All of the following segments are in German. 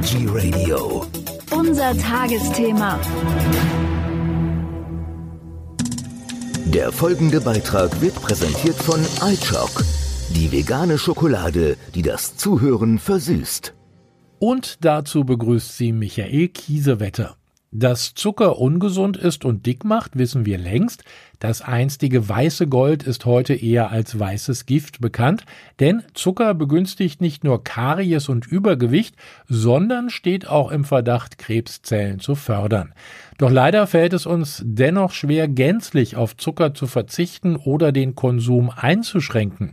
Energy Radio. Unser Tagesthema. Der folgende Beitrag wird präsentiert von iChock, die vegane Schokolade, die das Zuhören versüßt. Und dazu begrüßt sie Michael Kiesewetter. Dass Zucker ungesund ist und dick macht, wissen wir längst. Das einstige weiße Gold ist heute eher als weißes Gift bekannt, denn Zucker begünstigt nicht nur Karies und Übergewicht, sondern steht auch im Verdacht, Krebszellen zu fördern. Doch leider fällt es uns dennoch schwer, gänzlich auf Zucker zu verzichten oder den Konsum einzuschränken.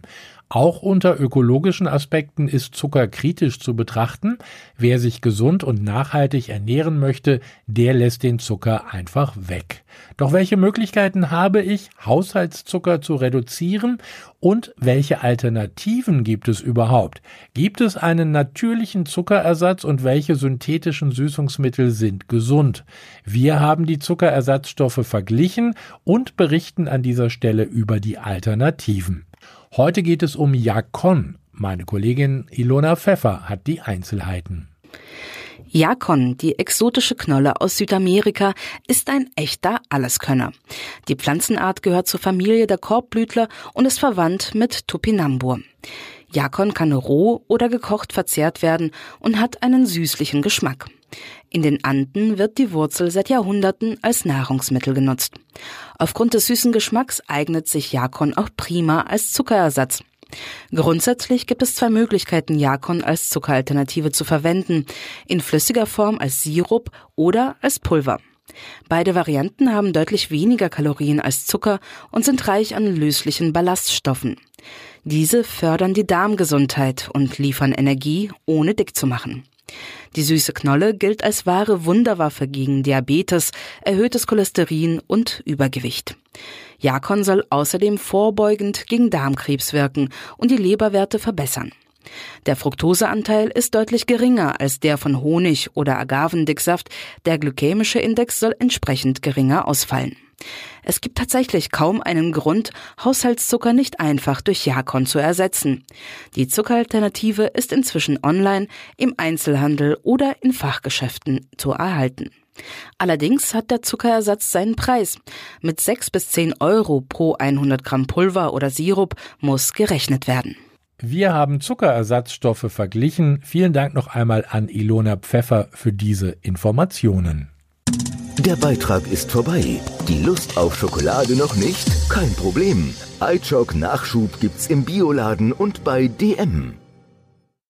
Auch unter ökologischen Aspekten ist Zucker kritisch zu betrachten. Wer sich gesund und nachhaltig ernähren möchte, der lässt den Zucker einfach weg. Doch welche Möglichkeiten habe ich, Haushaltszucker zu reduzieren und welche Alternativen gibt es überhaupt? Gibt es einen natürlichen Zuckerersatz und welche synthetischen Süßungsmittel sind gesund? Wir haben die Zuckerersatzstoffe verglichen und berichten an dieser Stelle über die Alternativen. Heute geht es um Jakon. Meine Kollegin Ilona Pfeffer hat die Einzelheiten. Jakon, die exotische Knolle aus Südamerika, ist ein echter Alleskönner. Die Pflanzenart gehört zur Familie der Korbblütler und ist verwandt mit Topinambur. Jakon kann roh oder gekocht verzehrt werden und hat einen süßlichen Geschmack. In den Anden wird die Wurzel seit Jahrhunderten als Nahrungsmittel genutzt. Aufgrund des süßen Geschmacks eignet sich Jakon auch prima als Zuckerersatz. Grundsätzlich gibt es zwei Möglichkeiten, Jakon als Zuckeralternative zu verwenden. In flüssiger Form als Sirup oder als Pulver. Beide Varianten haben deutlich weniger Kalorien als Zucker und sind reich an löslichen Ballaststoffen. Diese fördern die Darmgesundheit und liefern Energie, ohne dick zu machen. Die süße Knolle gilt als wahre Wunderwaffe gegen Diabetes, erhöhtes Cholesterin und Übergewicht. Jakon soll außerdem vorbeugend gegen Darmkrebs wirken und die Leberwerte verbessern. Der Fructoseanteil ist deutlich geringer als der von Honig oder Agavendicksaft, der glykämische Index soll entsprechend geringer ausfallen. Es gibt tatsächlich kaum einen Grund, Haushaltszucker nicht einfach durch Jakon zu ersetzen. Die Zuckeralternative ist inzwischen online, im Einzelhandel oder in Fachgeschäften zu erhalten. Allerdings hat der Zuckerersatz seinen Preis. Mit 6 bis 10 Euro pro 100 Gramm Pulver oder Sirup muss gerechnet werden. Wir haben Zuckerersatzstoffe verglichen. Vielen Dank noch einmal an Ilona Pfeffer für diese Informationen. Der Beitrag ist vorbei. Die Lust auf Schokolade noch nicht? Kein Problem. iChock Nachschub gibt's im Bioladen und bei DM.